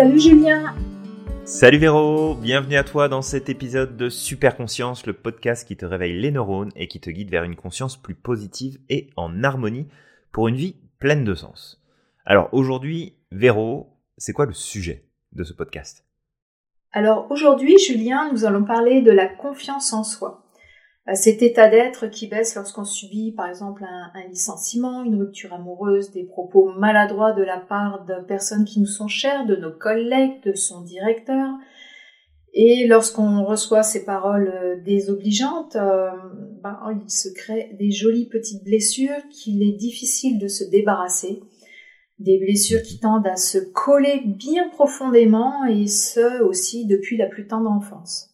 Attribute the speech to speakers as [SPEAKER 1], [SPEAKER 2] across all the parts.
[SPEAKER 1] Salut Julien
[SPEAKER 2] Salut Véro, bienvenue à toi dans cet épisode de Super Conscience, le podcast qui te réveille les neurones et qui te guide vers une conscience plus positive et en harmonie pour une vie pleine de sens. Alors aujourd'hui, Véro, c'est quoi le sujet de ce podcast?
[SPEAKER 1] Alors aujourd'hui, Julien, nous allons parler de la confiance en soi. Euh, cet état d'être qui baisse lorsqu'on subit par exemple un, licenciement, une rupture amoureuse, des propos maladroits de la part de personnes qui nous sont chères, de nos collègues, de son directeur. Et lorsqu'on reçoit ces paroles euh, désobligeantes, euh, ben, il se crée des jolies petites blessures qu'il est difficile de se débarrasser. Des blessures qui tendent à se coller bien profondément et ce aussi depuis la plus tendre enfance.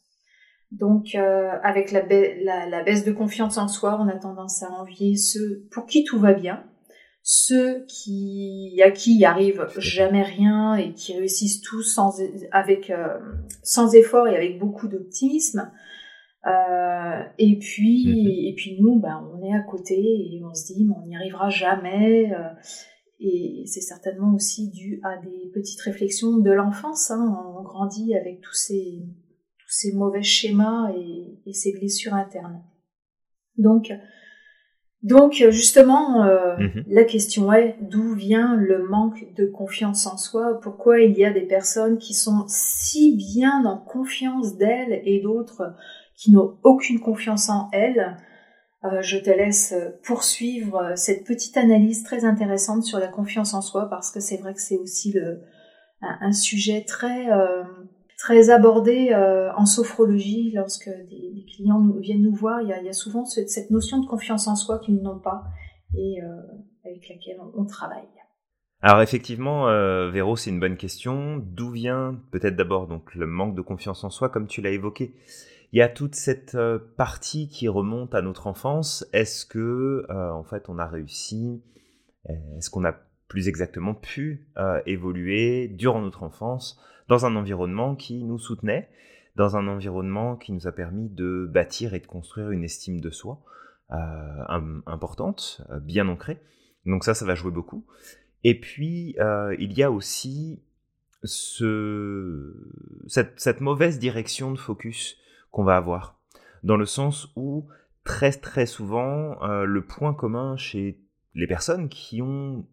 [SPEAKER 1] Donc, euh, avec la, baisse de confiance en soi, on a tendance à envier ceux pour qui tout va bien, ceux qui à qui il arrive jamais rien et qui réussissent tout sans avec euh, sans effort et avec beaucoup d'optimisme. Euh, et puis mm-hmm. et puis nous, ben, on est à côté et on se dit, mais on n'y arrivera jamais. et c'est certainement aussi dû à des petites réflexions de l'enfance. Hein. On grandit avec tous ces tous ces mauvais schémas et, ces blessures internes. Donc, donc justement, euh, mhm. la question est d'où vient le manque de confiance en soi? Pourquoi il y a des personnes qui sont si bien en confiance d'elles et d'autres qui n'ont aucune confiance en elles? Euh, Je te laisse poursuivre cette petite analyse très intéressante sur la confiance en soi parce que c'est vrai que c'est aussi le, un, sujet très euh, très abordé euh, en sophrologie lorsque des, clients viennent nous voir. Il y, a, souvent cette, notion de confiance en soi qu'ils n'ont pas et euh, avec laquelle on, travaille.
[SPEAKER 2] Alors effectivement, euh, Véro, c'est une bonne question. D'où vient peut-être d'abord donc le manque de confiance en soi, comme tu l'as évoqué? Il y a toute cette partie qui remonte à notre enfance. Est-ce que en fait on a réussi? Est-ce qu'on a plus exactement pu évoluer durant notre enfance? Dans un environnement qui nous soutenait, dans un environnement qui nous a permis de bâtir et de construire une estime de soi euh, importante, euh, bien ancrée. Donc ça, ça va jouer beaucoup. Et puis, euh, il y a aussi ce, cette, cette mauvaise direction de focus qu'on va avoir, dans le sens où très très souvent, le point commun chez les personnes qui ont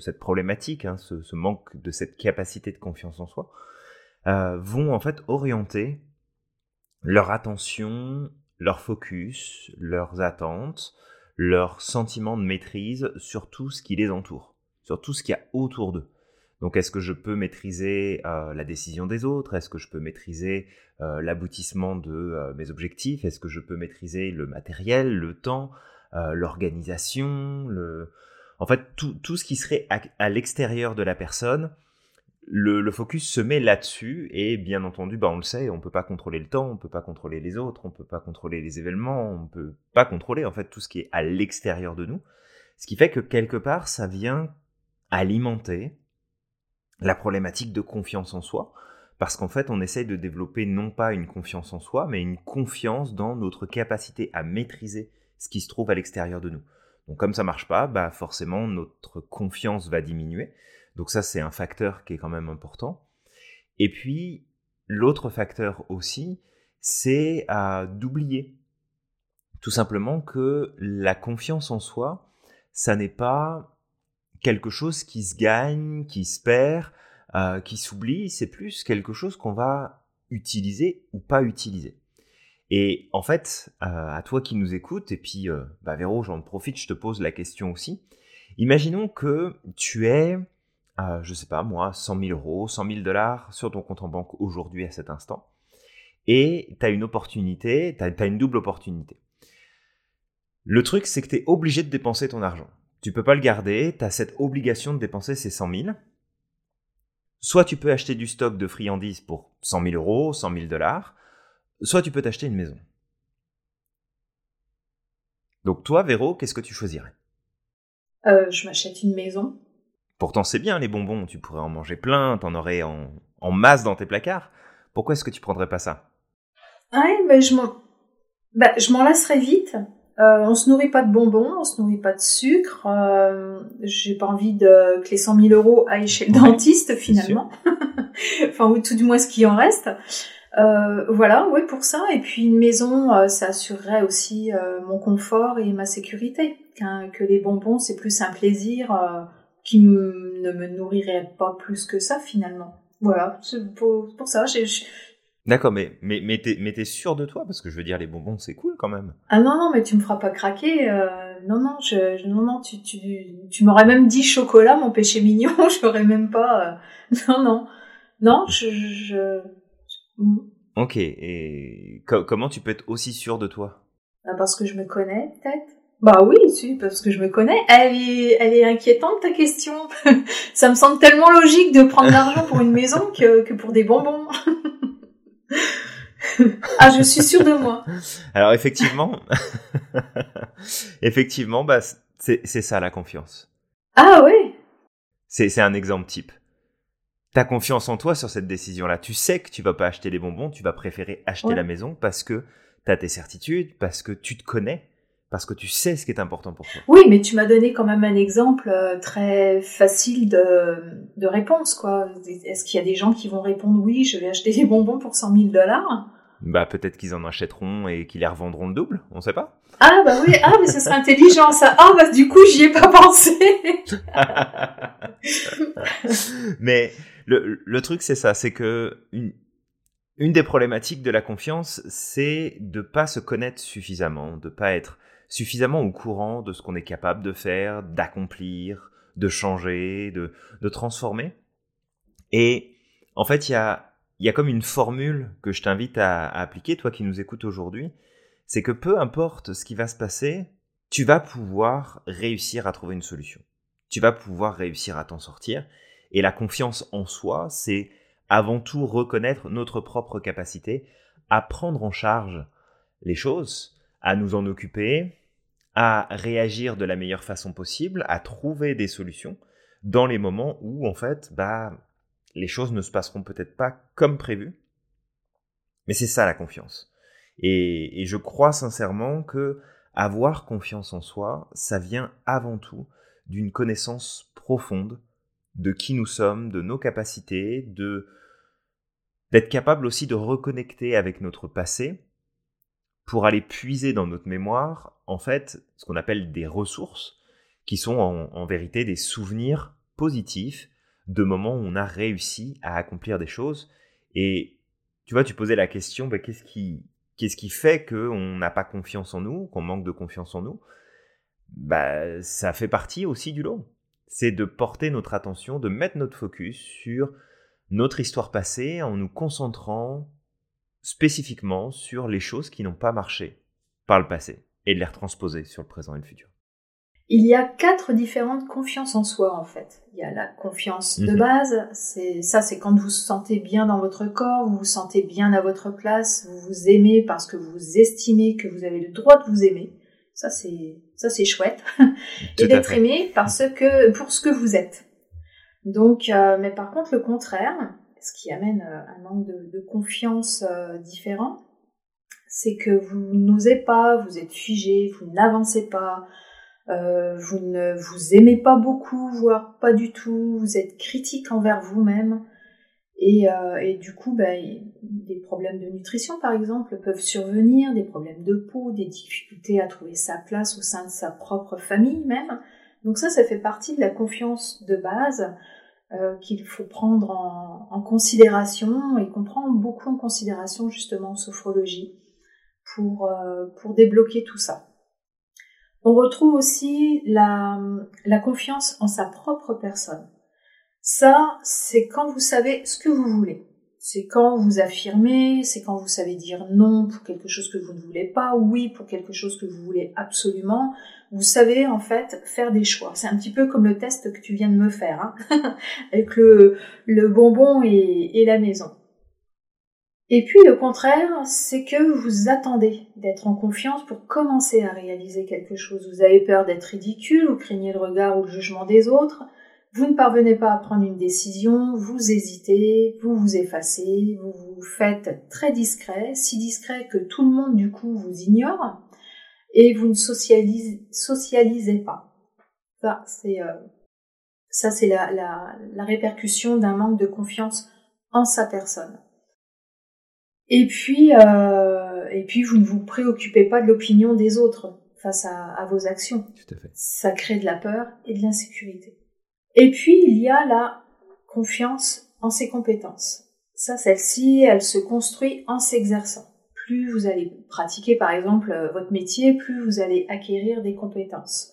[SPEAKER 2] cette problématique, hein, ce, manque de cette capacité de confiance en soi, euh, vont en fait orienter leur attention, leur focus, leurs attentes, leur sentiment de maîtrise sur tout ce qui les entoure, sur tout ce qu'il y a autour d'eux. Donc est-ce que je peux maîtriser euh, la décision des autres? Est-ce que je peux maîtriser euh, l'aboutissement de mes objectifs? Est-ce que je peux maîtriser le matériel, le temps, l'organisation le... En fait, tout, tout, ce qui serait à l'extérieur de la personne le, focus se met là-dessus et bien entendu, bah on le sait, on peut pas contrôler le temps, on peut pas contrôler les autres, on peut pas contrôler les événements, on peut pas contrôler en fait tout ce qui est à l'extérieur de nous. Ce qui fait que quelque part, ça vient alimenter la problématique de confiance en soi, parce qu'en fait, on essaye de développer non pas une confiance en soi, mais une confiance dans notre capacité à maîtriser ce qui se trouve à l'extérieur de nous. Donc comme ça marche pas, bah forcément notre confiance va diminuer. Donc ça, c'est un facteur qui est quand même important. Et puis, l'autre facteur aussi, c'est d'oublier tout simplement que la confiance en soi, ça n'est pas quelque chose qui se gagne, qui se perd, euh, qui s'oublie, c'est plus quelque chose qu'on va utiliser ou pas utiliser. Et en fait, euh, à toi qui nous écoutes, et puis euh, bah Véro, j'en profite, je te pose la question aussi. Imaginons que tu es je je sais pas moi, 100 000 euros, 100 000 dollars sur ton compte en banque aujourd'hui à cet instant. Et tu as une opportunité, tu as, une double opportunité. Le truc, c'est que tu es obligé de dépenser ton argent. Tu peux pas le garder, tu as cette obligation de dépenser ces 100 000. Soit tu peux acheter du stock de friandises pour 100 000 euros, 100 000 dollars, soit tu peux t'acheter une maison. Donc toi, Véro, qu'est-ce que tu choisirais?
[SPEAKER 1] Euh, Je m'achète une maison.
[SPEAKER 2] Pourtant, c'est bien les bonbons, tu pourrais en manger plein, t'en aurais en, masse dans tes placards. Pourquoi est-ce que tu prendrais pas ça?
[SPEAKER 1] Ouais, mais je m'en, bah, je m'en lasserais vite. Euh, on se nourrit pas de bonbons, on se nourrit pas de sucre. Euh, j'ai pas envie de que les 100 000 euros aillent chez le dentiste finalement. enfin ou tout du moins ce qui en reste. Euh, voilà, oui pour ça. Et puis une maison, euh, ça assurerait aussi euh, mon confort et ma sécurité. que les bonbons, c'est plus un plaisir qui ne me nourrirait pas plus que ça finalement. Voilà, pour, pour ça, j'ai
[SPEAKER 2] D'accord, mais, mais, mais t'es, sûr de toi? Parce que je veux dire, les bonbons, c'est cool quand même.
[SPEAKER 1] Ah non, non, mais tu me feras pas craquer. Non, non, je, non, non, tu, tu, tu m'aurais même dit chocolat, mon péché mignon, j'aurais même pas... Non, non. Non, je... je...
[SPEAKER 2] Ok, et comment tu peux être aussi sûr de toi?
[SPEAKER 1] Bah Parce que je me connais, peut-être bah oui, si, parce que je me connais. Elle est, elle est inquiétante ta question. Ça me semble tellement logique de prendre l'argent pour une maison que, que pour des bonbons. ah, je suis sûre de moi.
[SPEAKER 2] Alors effectivement, effectivement, bah, c'est ça la confiance.
[SPEAKER 1] Ah oui.
[SPEAKER 2] C'est un exemple type. T'as confiance en toi sur cette décision-là. Tu sais que tu vas pas acheter les bonbons, tu vas préférer acheter la maison parce que t'as tes certitudes, parce que tu te connais, parce que tu sais ce qui est important pour toi.
[SPEAKER 1] Oui, mais tu m'as donné quand même un exemple euh, très facile de, de réponse, quoi. Est-ce qu'il y a des gens qui vont répondre oui, je vais acheter des bonbons pour 100 000 dollars?
[SPEAKER 2] Bah peut-être qu'ils en achèteront et qu'ils les revendront le double, on sait pas.
[SPEAKER 1] Ah bah oui, ah mais ce serait intelligent ça. Ah bah du coup j'y ai pas pensé.
[SPEAKER 2] mais le, truc c'est ça, c'est que une, des problématiques de la confiance, c'est de pas se connaître suffisamment, de pas être suffisamment au courant de ce qu'on est capable de faire, d'accomplir, de changer, de, transformer. Et en fait, il y a, y a comme une formule que je t'invite à, à appliquer, toi qui nous écoutes aujourd'hui, c'est que peu importe ce qui va se passer, tu vas pouvoir réussir à trouver une solution. Tu vas pouvoir réussir à t'en sortir. Et la confiance en soi, c'est avant tout reconnaître notre propre capacité à prendre en charge les choses, à nous en occuper, à réagir de la meilleure façon possible, à trouver des solutions dans les moments où, en fait, bah, les choses ne se passeront peut-être pas comme prévu. Mais c'est ça la confiance. Et, et, je crois sincèrement que avoir confiance en soi, ça vient avant tout d'une connaissance profonde de qui nous sommes, de nos capacités, de d'être capable aussi de reconnecter avec notre passé pour aller puiser dans notre mémoire, en fait, ce qu'on appelle des ressources, qui sont en, vérité des souvenirs positifs de moments où on a réussi à accomplir des choses. Et tu vois, tu posais la question, bah, qu'est-ce qui, qu'est-ce qui fait qu'on n'a pas confiance en nous, qu'on manque de confiance en nous? Bah, Ça fait partie aussi du lot. C'est de porter notre attention, de mettre notre focus sur notre histoire passée en nous concentrant spécifiquement sur les choses qui n'ont pas marché par le passé et de les retransposer sur le présent et le futur.
[SPEAKER 1] Il y a quatre différentes confiances en soi en fait. Il y a la confiance de mhm. base, c'est ça c'est quand vous vous sentez bien dans votre corps, vous vous sentez bien à votre place, vous vous aimez parce que vous estimez que vous avez le droit de vous aimer. Ça c'est ça c'est chouette et d'être aimé parce que pour ce que vous êtes. Donc euh, mais par contre le contraire, ce qui amène euh, un manque de, confiance euh, différent, c'est que vous n'osez pas, vous êtes figé, vous n'avancez pas, euh, vous ne vous aimez pas beaucoup, voire pas du tout, vous êtes critique envers vous-même. Et, du coup, ben, des problèmes de nutrition, par exemple, peuvent survenir, des problèmes de peau, des difficultés à trouver sa place au sein de sa propre famille même. Donc ça, ça fait partie de la confiance de base euh, qu'il faut prendre en, considération et qu'on prend beaucoup en considération justement en sophrologie pour, euh, pour débloquer tout ça. On retrouve aussi la confiance en sa propre personne. Ça, c'est quand vous savez ce que vous voulez. C'est quand vous affirmez, c'est quand vous savez dire non pour quelque chose que vous ne voulez pas, oui pour quelque chose que vous voulez absolument, vous savez en fait faire des choix. C'est un petit peu comme le test que tu viens de me faire, hein avec le, bonbon et, la maison. Et puis le contraire, c'est que vous attendez d'être en confiance pour commencer à réaliser quelque chose. Vous avez peur d'être ridicule, ou craignez le regard ou le jugement des autres, vous ne parvenez pas à prendre une décision, vous hésitez, vous vous effacez, vous vous faites très discret, si discret que tout le monde du coup vous ignore, et vous ne socialisez, socialisez pas. Ça, c'est euh, ça, c'est la, la, la, répercussion d'un manque de confiance en sa personne. Et puis, euh, et puis vous ne vous préoccupez pas de l'opinion des autres face à, vos actions.
[SPEAKER 2] Tout à fait.
[SPEAKER 1] Ça crée de la peur et de l'insécurité. Et puis il y a la confiance en ses compétences. Ça, celle-ci, elle se construit en s'exerçant. Plus vous allez pratiquer, par exemple, euh, votre métier, plus vous allez acquérir des compétences.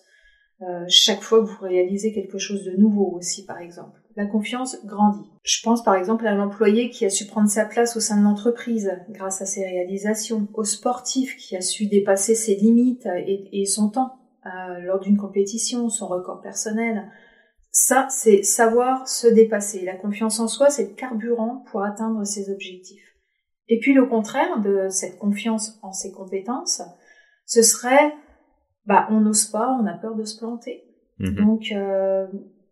[SPEAKER 1] Euh, chaque fois que vous réalisez quelque chose de nouveau aussi, par exemple. La confiance grandit. Je pense par exemple à l'employé qui a su prendre sa place au sein de l'entreprise grâce à ses réalisations, au sportif qui a su dépasser ses limites et, son temps euh, lors d'une compétition, son record personnel. Ça, c'est savoir se dépasser. La confiance en soi, c'est le carburant pour atteindre ses objectifs. Et puis le contraire de cette confiance en ses compétences, ce serait bah, on n'ose pas, on a peur de se planter. Mhm. Donc, euh,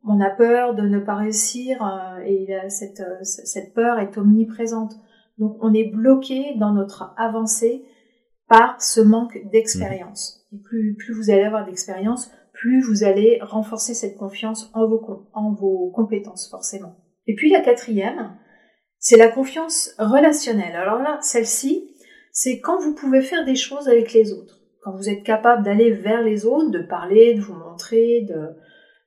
[SPEAKER 1] on a peur de ne pas réussir euh, et cette, euh, cette peur est omniprésente. Donc, on est bloqué dans notre avancée par ce manque d'expérience. Mhm. Et plus, plus vous allez avoir d'expérience, plus vous allez renforcer cette confiance en vos, en vos compétences, forcément. Et puis la quatrième, c'est la confiance relationnelle. Alors là, celle-ci, c'est quand vous pouvez faire des choses avec les autres quand vous êtes capable d'aller vers les autres, de parler, de vous montrer, de,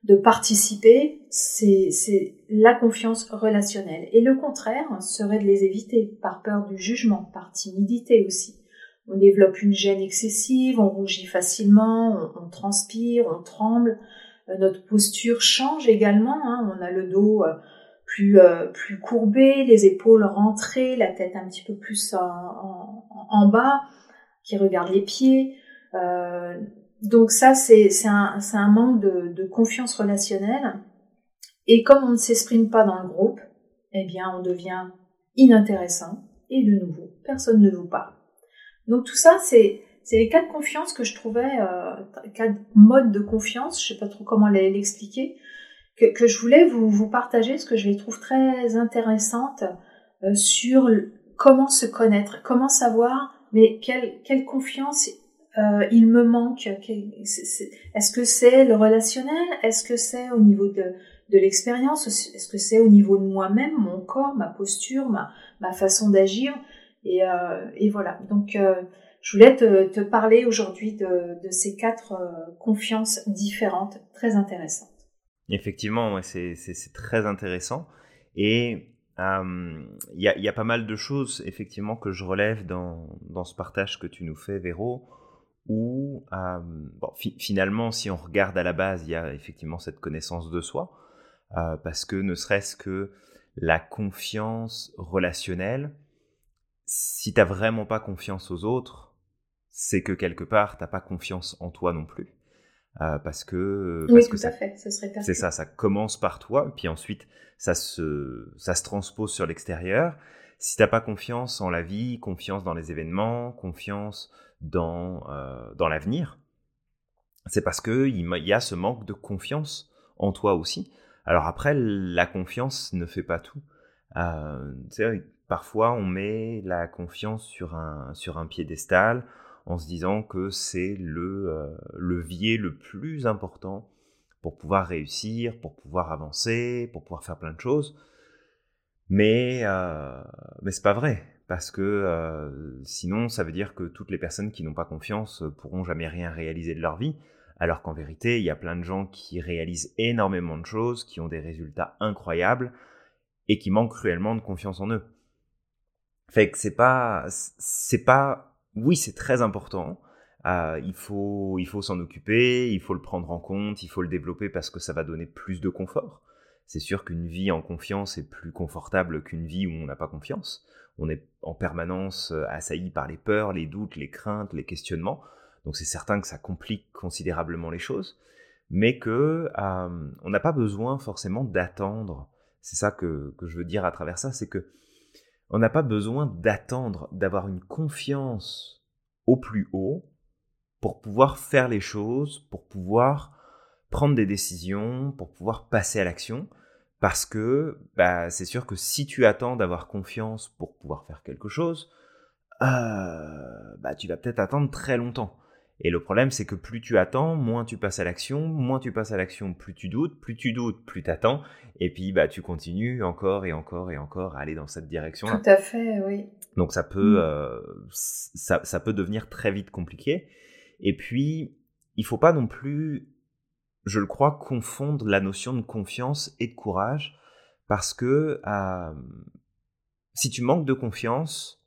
[SPEAKER 1] de participer, c'est la confiance relationnelle. Et le contraire serait de les éviter par peur du jugement, par timidité aussi. On développe une gêne excessive, on rougit facilement, on, transpire, on tremble. Euh, notre posture change également. Hein. On a le dos euh, plus, euh, plus courbé, les épaules rentrées, la tête un petit peu plus en, bas, qui regarde les pieds. Donc ça, c'est un, un, manque de, de, confiance relationnelle. Et comme on ne s'exprime pas dans le groupe, eh bien, on devient inintéressant. Et de nouveau, personne ne vous parle. Donc tout ça, c'est les cas de confiance que je trouvais, euh, quatre modes de confiance, je sais pas trop comment l'expliquer, que, que, je voulais vous, vous partager, parce que je les trouve très intéressantes euh, sur comment se connaître, comment savoir, mais quelle, quelle confiance euh, il me manque Est-ce que c'est le relationnel Est-ce que c'est au niveau de, de l'expérience Est-ce que c'est au niveau de moi-même, mon corps, ma posture, ma, ma façon d'agir et, euh, et, voilà. Donc, euh, je voulais te, parler aujourd'hui de, ces quatre euh, confiances différentes, très intéressantes.
[SPEAKER 2] Effectivement, c'est très intéressant. Et il y, a, pas mal de choses, effectivement, que je relève dans, ce partage que tu nous fais, Véro où finalement, si on regarde à la base, il y a effectivement cette connaissance de soi, parce que ne serait-ce que la confiance relationnelle, si t'as vraiment pas confiance aux autres, c'est que quelque part t'as pas confiance en toi non plus, euh, parce que
[SPEAKER 1] oui,
[SPEAKER 2] parce
[SPEAKER 1] tout
[SPEAKER 2] que
[SPEAKER 1] à fait, ce serait
[SPEAKER 2] c'est ça, ça commence par toi, puis ensuite ça se ça se transpose sur l'extérieur. Si t'as pas confiance en la vie, confiance dans les événements, confiance dans, euh, dans l'avenir, c'est parce qu'il y a ce manque de confiance en toi aussi. Alors après, la confiance ne fait pas tout. Parfois, on met la confiance sur un, sur un piédestal en se disant que c'est le euh, levier le plus important pour pouvoir réussir, pour pouvoir avancer, pour pouvoir faire plein de choses. Mais, euh, mais c'est pas vrai parce que sinon ça veut dire que toutes les personnes qui n'ont pas confiance pourront jamais rien réaliser de leur vie, alors qu'en vérité il y a plein de gens qui réalisent énormément de choses, qui ont des résultats incroyables et qui manquent cruellement de confiance en eux. Fait que c'est pas, c'est pas, oui c'est très important, euh, il faut, il faut s'en occuper, il faut le prendre en compte, il faut le développer parce que ça va donner plus de confort. C'est sûr qu'une vie en confiance est plus confortable qu'une vie où on n'a pas confiance on est en permanence euh, assailli par les peurs, les doutes, les craintes, les questionnements. Donc c'est certain que ça complique considérablement les choses, mais que euh, on n'a pas besoin forcément d'attendre. C'est ça que, je veux dire à travers ça, c'est que on n'a pas besoin d'attendre, d'avoir une confiance au plus haut pour pouvoir faire les choses, pour pouvoir prendre des décisions, pour pouvoir passer à l'action. Parce que bah, c'est sûr que si tu attends d'avoir confiance pour pouvoir faire quelque chose, euh, bah, tu vas peut-être attendre très longtemps. Et le problème, c'est que plus tu attends, moins tu passes à l'action, moins tu passes à l'action, plus tu doutes, plus tu doutes, plus tu attends, et puis bah, tu continues encore et encore et encore à aller dans cette direction-là.
[SPEAKER 1] Tout à fait, oui.
[SPEAKER 2] Donc ça peut,
[SPEAKER 1] Mm.
[SPEAKER 2] euh, ça, ça peut devenir très vite compliqué. Et puis, il faut pas non plus, je le crois, confondre la notion de confiance et de courage, parce que euh, si tu manques de confiance,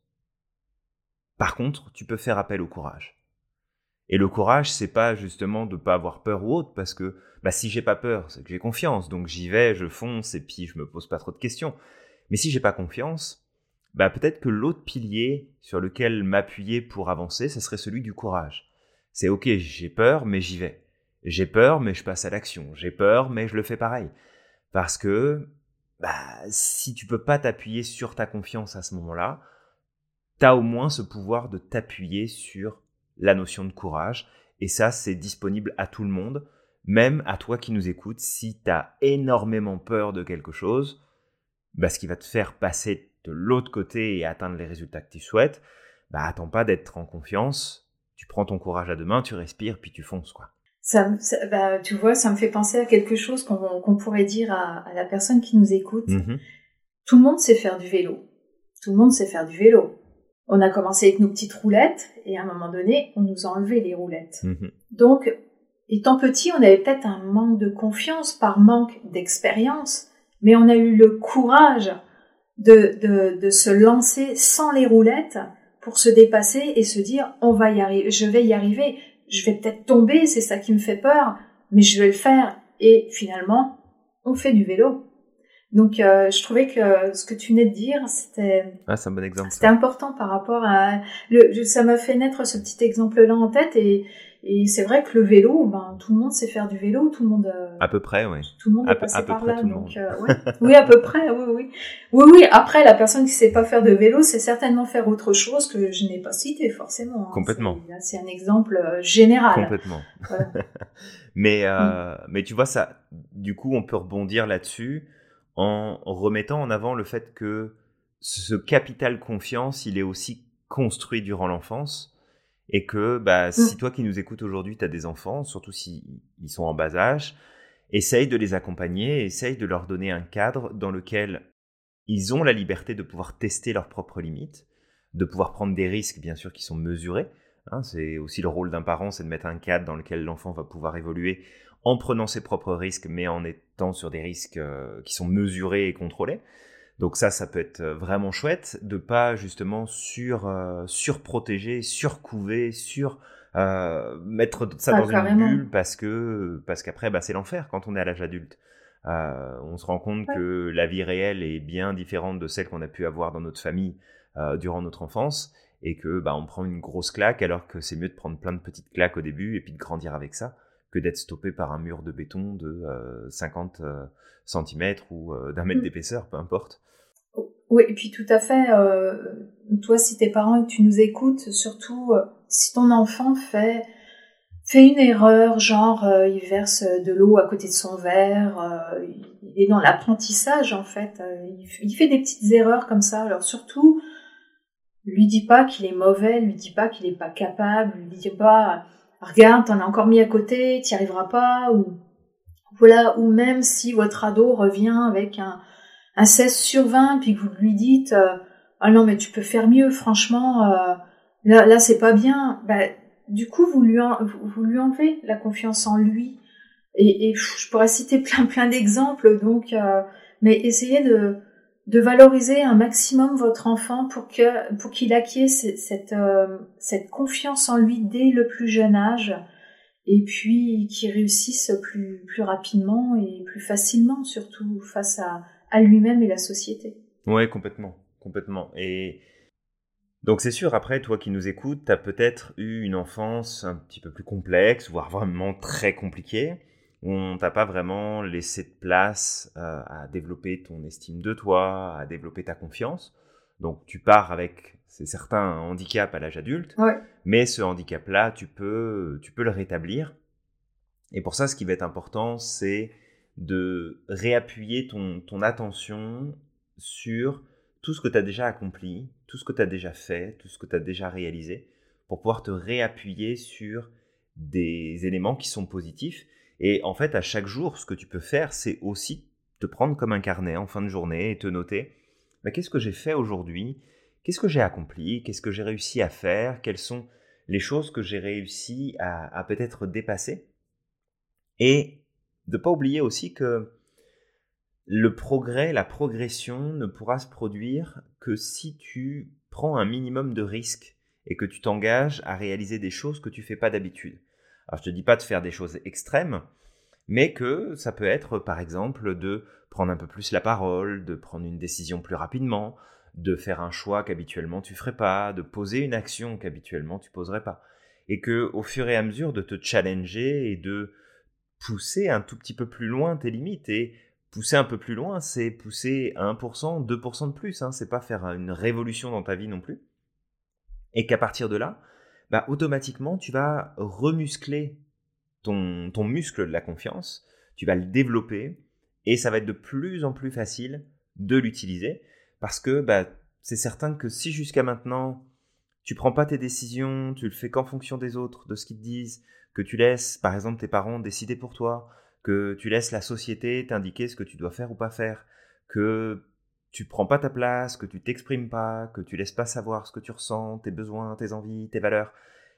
[SPEAKER 2] par contre, tu peux faire appel au courage. Et le courage, c'est pas justement de pas avoir peur ou autre, parce que bah, si j'ai pas peur, c'est que j'ai confiance, donc j'y vais, je fonce, et puis je me pose pas trop de questions. Mais si j'ai pas confiance, bah peut-être que l'autre pilier sur lequel m'appuyer pour avancer, ce serait celui du courage. C'est ok, j'ai peur, mais j'y vais. J'ai peur, mais je passe à l'action. J'ai peur, mais je le fais pareil. Parce que bah, si tu peux pas t'appuyer sur ta confiance à ce moment-là, tu as au moins ce pouvoir de t'appuyer sur la notion de courage. Et ça, c'est disponible à tout le monde, même à toi qui nous écoutes. Si tu as énormément peur de quelque chose, bah, ce qui va te faire passer de l'autre côté et atteindre les résultats que tu souhaites, bah, attends pas d'être en confiance. Tu prends ton courage à deux mains, tu respires, puis tu fonces, quoi.
[SPEAKER 1] Ça, bah, tu vois, ça me fait penser à quelque chose qu'on pourrait dire à, à la personne qui nous écoute.
[SPEAKER 2] Mhm.
[SPEAKER 1] Tout le monde sait faire du vélo. Tout le monde sait faire du vélo. On a commencé avec nos petites roulettes et à un moment donné, on nous a enlevé les roulettes.
[SPEAKER 2] Mhm.
[SPEAKER 1] Donc, étant petit, on avait peut-être un manque de confiance par manque d'expérience, mais on a eu le courage de, de, de se lancer sans les roulettes pour se dépasser et se dire on va y arriver, je vais y arriver, je vais peut-être tomber, c'est ça qui me fait peur, mais je vais le faire. Et finalement, on fait du vélo. Donc, euh, je trouvais que ce que tu venais de dire, c'était
[SPEAKER 2] Ah, c'est un bon exemple.
[SPEAKER 1] c'était important par rapport à le, ça m'a fait naître ce petit exemple-là en tête et, et c'est vrai que le vélo, ben tout le monde sait faire du vélo, tout le monde, euh,
[SPEAKER 2] À peu près, oui.
[SPEAKER 1] tout le monde
[SPEAKER 2] à
[SPEAKER 1] est passé
[SPEAKER 2] à peu
[SPEAKER 1] par
[SPEAKER 2] près
[SPEAKER 1] là,
[SPEAKER 2] tout le
[SPEAKER 1] donc
[SPEAKER 2] monde.
[SPEAKER 1] euh, ouais. oui à peu près, oui oui, oui oui. Après la personne qui sait pas faire de vélo, c'est certainement faire autre chose que je n'ai pas cité forcément. hein.
[SPEAKER 2] Complètement.
[SPEAKER 1] C'est- Là c'est un exemple général.
[SPEAKER 2] Complètement. Mais, euh, mais tu vois, ça, du coup, on peut rebondir là-dessus en remettant en avant le fait que ce capital confiance, il est aussi construit durant l'enfance. Et que bah, si toi qui nous écoutes aujourd'hui, tu as des enfants, surtout s'ils ils sont en bas âge, essaye de les accompagner, essaye de leur donner un cadre dans lequel ils ont la liberté de pouvoir tester leurs propres limites, de pouvoir prendre des risques, bien sûr, qui sont mesurés. Hein, c'est aussi le rôle d'un parent, c'est de mettre un cadre dans lequel l'enfant va pouvoir évoluer en prenant ses propres risques, mais en étant sur des risques euh, qui sont mesurés et contrôlés. Donc ça, ça peut être euh, vraiment chouette de pas justement sur euh, surprotéger, surcouver, sur euh, mettre ça
[SPEAKER 1] Ah,
[SPEAKER 2] dans
[SPEAKER 1] carrément.
[SPEAKER 2] une bulle parce que parce qu'après bah, c'est l'enfer quand on est à l'âge adulte. Euh, on se rend compte
[SPEAKER 1] Ouais.
[SPEAKER 2] que la vie réelle est bien différente de celle qu'on a pu avoir dans notre famille euh, durant notre enfance et que bah, on prend une grosse claque alors que c'est mieux de prendre plein de petites claques au début et puis de grandir avec ça que d'être stoppé par un mur de béton de euh, 50 cm ou euh, d'un mètre
[SPEAKER 1] Mm.
[SPEAKER 2] d'épaisseur, peu importe.
[SPEAKER 1] Oui, et puis tout à fait, euh, toi, si tes parents et que tu nous écoutes, surtout euh, si ton enfant fait, fait une erreur, genre euh, il verse de l'eau à côté de son verre, euh, il est dans l'apprentissage en fait, euh, il, il fait des petites erreurs comme ça, alors surtout, lui dis pas qu'il est mauvais, lui dis pas qu'il est pas capable, lui dis pas, regarde, t'en as encore mis à côté, t'y arriveras pas, ou voilà, ou même si votre ado revient avec un un 16 sur 20, puis que vous lui dites euh, ah non mais tu peux faire mieux, franchement euh, là c'est pas bien, bah, du coup vous lui en- vous, lui enlevez la confiance en lui. Et, je pourrais citer plein plein d'exemples donc euh, mais essayez de de valoriser un maximum votre enfant pour que pour qu'il acquiert ce- cette euh, cette confiance en lui dès le plus jeune âge et puis qu'il réussisse plus plus rapidement et plus facilement surtout face à à lui-même et la société.
[SPEAKER 2] Ouais, complètement, complètement. Et donc c'est sûr, après, toi qui nous écoutes, tu as peut-être eu une enfance un petit peu plus complexe, voire vraiment très compliquée, on t'a pas vraiment laissé de place euh, à développer ton estime de toi, à développer ta confiance. Donc tu pars avec, c'est certain, un handicap à l'âge adulte,
[SPEAKER 1] Ouais.
[SPEAKER 2] mais ce handicap-là, tu peux, tu peux le rétablir. Et pour ça, ce qui va être important, c'est de réappuyer ton, ton attention sur tout ce que tu as déjà accompli, tout ce que tu as déjà fait, tout ce que tu as déjà réalisé, pour pouvoir te réappuyer sur des éléments qui sont positifs. Et en fait, à chaque jour, ce que tu peux faire, c'est aussi te prendre comme un carnet en fin de journée et te noter bah, qu'est-ce que j'ai fait aujourd'hui, qu'est-ce que j'ai accompli, qu'est-ce que j'ai réussi à faire, quelles sont les choses que j'ai réussi à, peut-être dépasser? Et de pas oublier aussi que le progrès, la progression ne pourra se produire que si tu prends un minimum de risques et que tu t'engages à réaliser des choses que tu fais pas d'habitude. Alors je te dis pas de faire des choses extrêmes, mais que ça peut être par exemple de prendre un peu plus la parole, de prendre une décision plus rapidement, de faire un choix qu'habituellement tu ferais pas, de poser une action qu'habituellement tu poserais pas. Et que au fur et à mesure de te challenger et de pousser un tout petit peu plus loin tes limites et pousser un peu plus loin, c'est pousser 1%, 2% de plus, hein, c'est pas faire une révolution dans ta vie non plus. Et qu'à partir de là, bah, automatiquement, tu vas remuscler ton, ton muscle de la confiance, tu vas le développer, et ça va être de plus en plus facile de l'utiliser parce que bah, c'est certain que si jusqu'à maintenant tu prends pas tes décisions, tu le fais qu'en fonction des autres, de ce qu'ils te disent, que tu laisses par exemple tes parents décider pour toi, que tu laisses la société t'indiquer ce que tu dois faire ou pas faire, que tu prends pas ta place, que tu t'exprimes pas, que tu laisses pas savoir ce que tu ressens, tes besoins, tes envies, tes valeurs.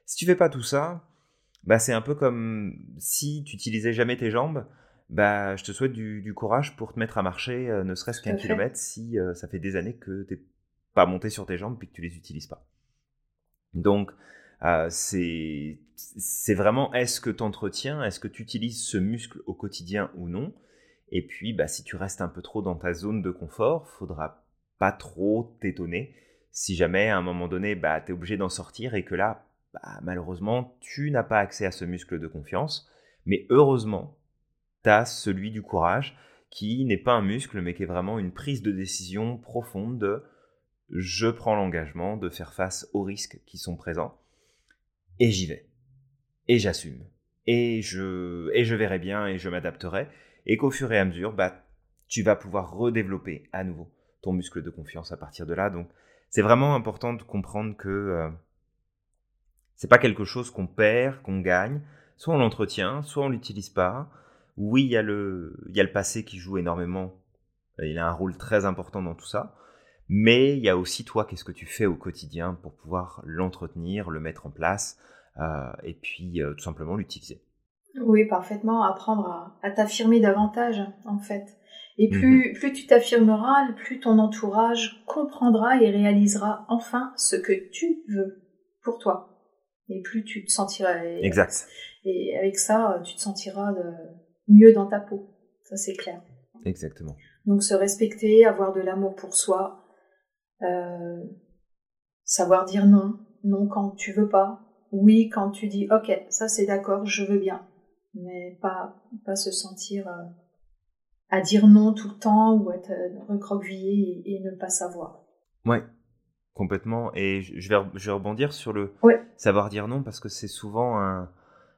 [SPEAKER 2] Si tu fais pas tout ça, bah c'est un peu comme si tu utilisais jamais tes jambes bah, je te souhaite du, courage pour te mettre à marcher, euh, ne serait-ce qu'un kilomètre, si euh, ça fait des années que tu n'es pas monté sur tes jambes et que tu les utilises pas. Donc, euh, c'est vraiment est-ce que tu entretiens, est-ce que tu utilises ce muscle au quotidien ou non? Et puis, bah, si tu restes un peu trop dans ta zone de confort, faudra pas trop t'étonner si jamais à un moment donné, bah, tu es obligé d'en sortir et que là, bah, malheureusement, tu n'as pas accès à ce muscle de confiance. Mais heureusement, celui du courage, qui n'est pas un muscle, mais qui est vraiment une prise de décision profonde de je prends l'engagement de faire face aux risques qui sont présents, et j'y vais. Et j'assume. Et je, et je verrai bien et je m'adapterai. Et qu'au fur et à mesure, bah, tu vas pouvoir redévelopper à nouveau ton muscle de confiance à partir de là. Donc, c'est vraiment important de comprendre que euh, c'est pas quelque chose qu'on perd, qu'on gagne. Soit on l'entretient, soit on l'utilise pas oui, il y, a le, il y a le passé qui joue énormément. Il a un rôle très important dans tout ça. Mais il y a aussi toi, qu'est-ce que tu fais au quotidien pour pouvoir l'entretenir, le mettre en place euh, et puis euh, tout simplement l'utiliser.
[SPEAKER 1] Oui, parfaitement. Apprendre à, t'affirmer davantage, en fait. Et plus, mhm. plus tu t'affirmeras, plus ton entourage comprendra et réalisera enfin ce que tu veux pour toi. Et plus tu te sentiras.
[SPEAKER 2] Exact.
[SPEAKER 1] Et avec ça, tu te sentiras de, mieux dans ta peau. Ça, c'est clair.
[SPEAKER 2] Exactement.
[SPEAKER 1] Donc, se respecter, avoir de l'amour pour soi, euh, savoir dire non, non quand tu veux pas, oui quand tu dis ok, ça c'est d'accord, je veux bien, mais pas, pas se sentir euh, à dire non tout le temps ou être euh, recroquevillé et, ne pas savoir.
[SPEAKER 2] Ouais, complètement. Et je vais, je vais rebondir sur le savoir dire non parce que c'est souvent un,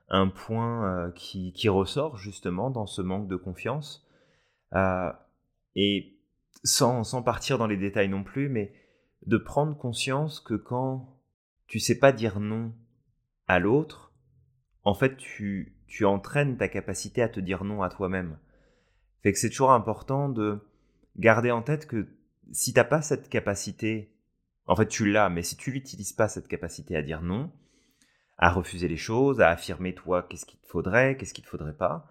[SPEAKER 2] un point euh, qui, qui, ressort justement dans ce manque de confiance. Euh, et sans, sans, partir dans les détails non plus, mais de prendre conscience que quand tu sais pas dire non à l'autre, en fait, tu, tu entraînes ta capacité à te dire non à toi-même. Fait que c'est toujours important de garder en tête que si t'as pas cette capacité, en fait tu l'as, mais si tu l'utilises pas cette capacité à dire non, à refuser les choses, à affirmer toi qu'est-ce qu'il te faudrait, qu'est-ce qu'il te faudrait pas,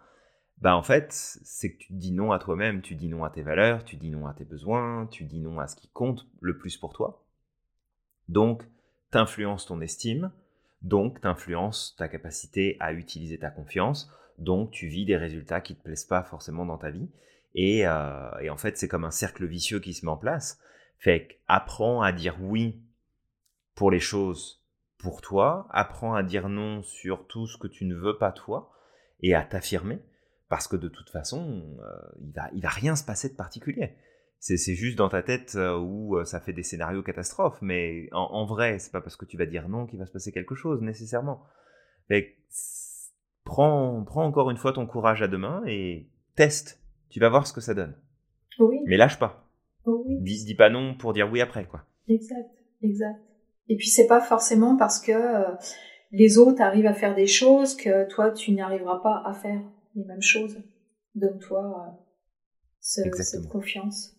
[SPEAKER 2] bah en fait, c'est que tu dis non à toi-même, tu dis non à tes valeurs, tu dis non à tes besoins, tu dis non à ce qui compte le plus pour toi. Donc, t'influences ton estime, donc t'influences ta capacité à utiliser ta confiance, donc tu vis des résultats qui te plaisent pas forcément dans ta vie. Et, euh, et en fait, c'est comme un cercle vicieux qui se met en place. Fait apprends à dire oui pour les choses pour toi, apprends à dire non sur tout ce que tu ne veux pas toi et à t'affirmer parce que de toute façon, euh, il va, il va rien se passer de particulier. C'est, juste dans ta tête euh, où euh, ça fait des scénarios catastrophes, mais en, en vrai, c'est pas parce que tu vas dire non qu'il va se passer quelque chose nécessairement. prends, prends encore une fois ton courage à deux mains et teste. Tu vas voir ce que ça donne.
[SPEAKER 1] Oui.
[SPEAKER 2] Mais lâche pas.
[SPEAKER 1] Oui.
[SPEAKER 2] Dis, dis pas non pour dire oui après, quoi.
[SPEAKER 1] Exact, exact. Et puis c'est pas forcément parce que euh, les autres arrivent à faire des choses que toi, tu n'arriveras pas à faire les mêmes choses. Donne-toi euh, cette confiance.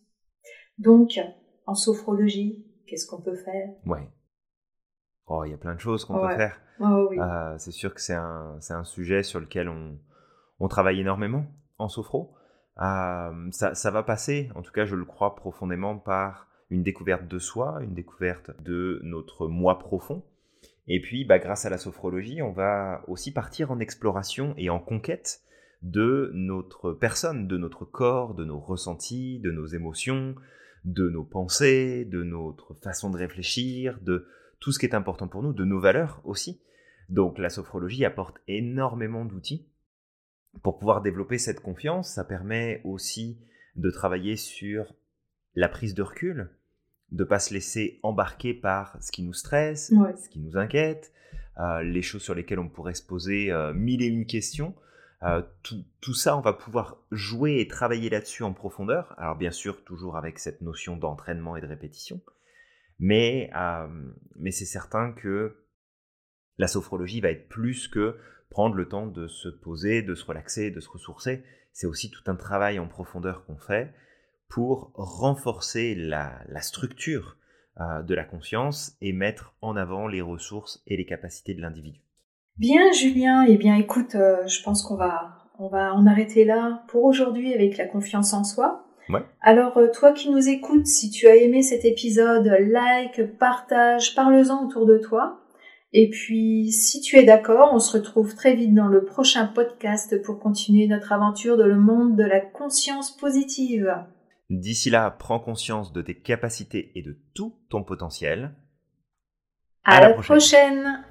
[SPEAKER 1] Donc, en sophrologie, qu'est-ce qu'on peut faire?
[SPEAKER 2] Ouais. Oh, il y a plein de choses qu'on peut faire.
[SPEAKER 1] Euh,
[SPEAKER 2] c'est sûr que c'est un, un, sujet sur lequel on, on travaille énormément en sophro. Euh, ça, ça, va passer, en tout cas je le crois profondément, par une découverte de soi, une découverte de notre moi profond. Et puis, bah, grâce à la sophrologie, on va aussi partir en exploration et en conquête de notre personne, de notre corps, de nos ressentis, de nos émotions, de nos pensées, de notre façon de réfléchir, de tout ce qui est important pour nous, de nos valeurs aussi. Donc la sophrologie apporte énormément d'outils pour pouvoir développer cette confiance. Ça permet aussi de travailler sur la prise de recul, de pas se laisser embarquer par ce qui nous stresse, ce qui nous inquiète, euh, les choses sur lesquelles on pourrait se poser euh, mille et une questions. Euh, tout, tout, ça, on va pouvoir jouer et travailler là-dessus en profondeur. Alors bien sûr, toujours avec cette notion d'entraînement et de répétition. Mais, mais c'est certain que la sophrologie va être plus que prendre le temps de se poser, de se relaxer, de se ressourcer. C'est aussi tout un travail en profondeur qu'on fait pour renforcer la, structure euh, de la conscience et mettre en avant les ressources et les capacités de l'individu.
[SPEAKER 1] Bien Julien, eh bien écoute, euh, je pense qu'on va on va en arrêter là pour aujourd'hui avec la confiance en soi.
[SPEAKER 2] Ouais.
[SPEAKER 1] Alors euh, toi qui nous écoutes, si tu as aimé cet épisode, like, partage, parle-en autour de toi. Et puis si tu es d'accord, on se retrouve très vite dans le prochain podcast pour continuer notre aventure dans le monde de la conscience positive.
[SPEAKER 2] D'ici là, prends conscience de tes capacités et de tout ton potentiel.
[SPEAKER 1] À, la, prochaine.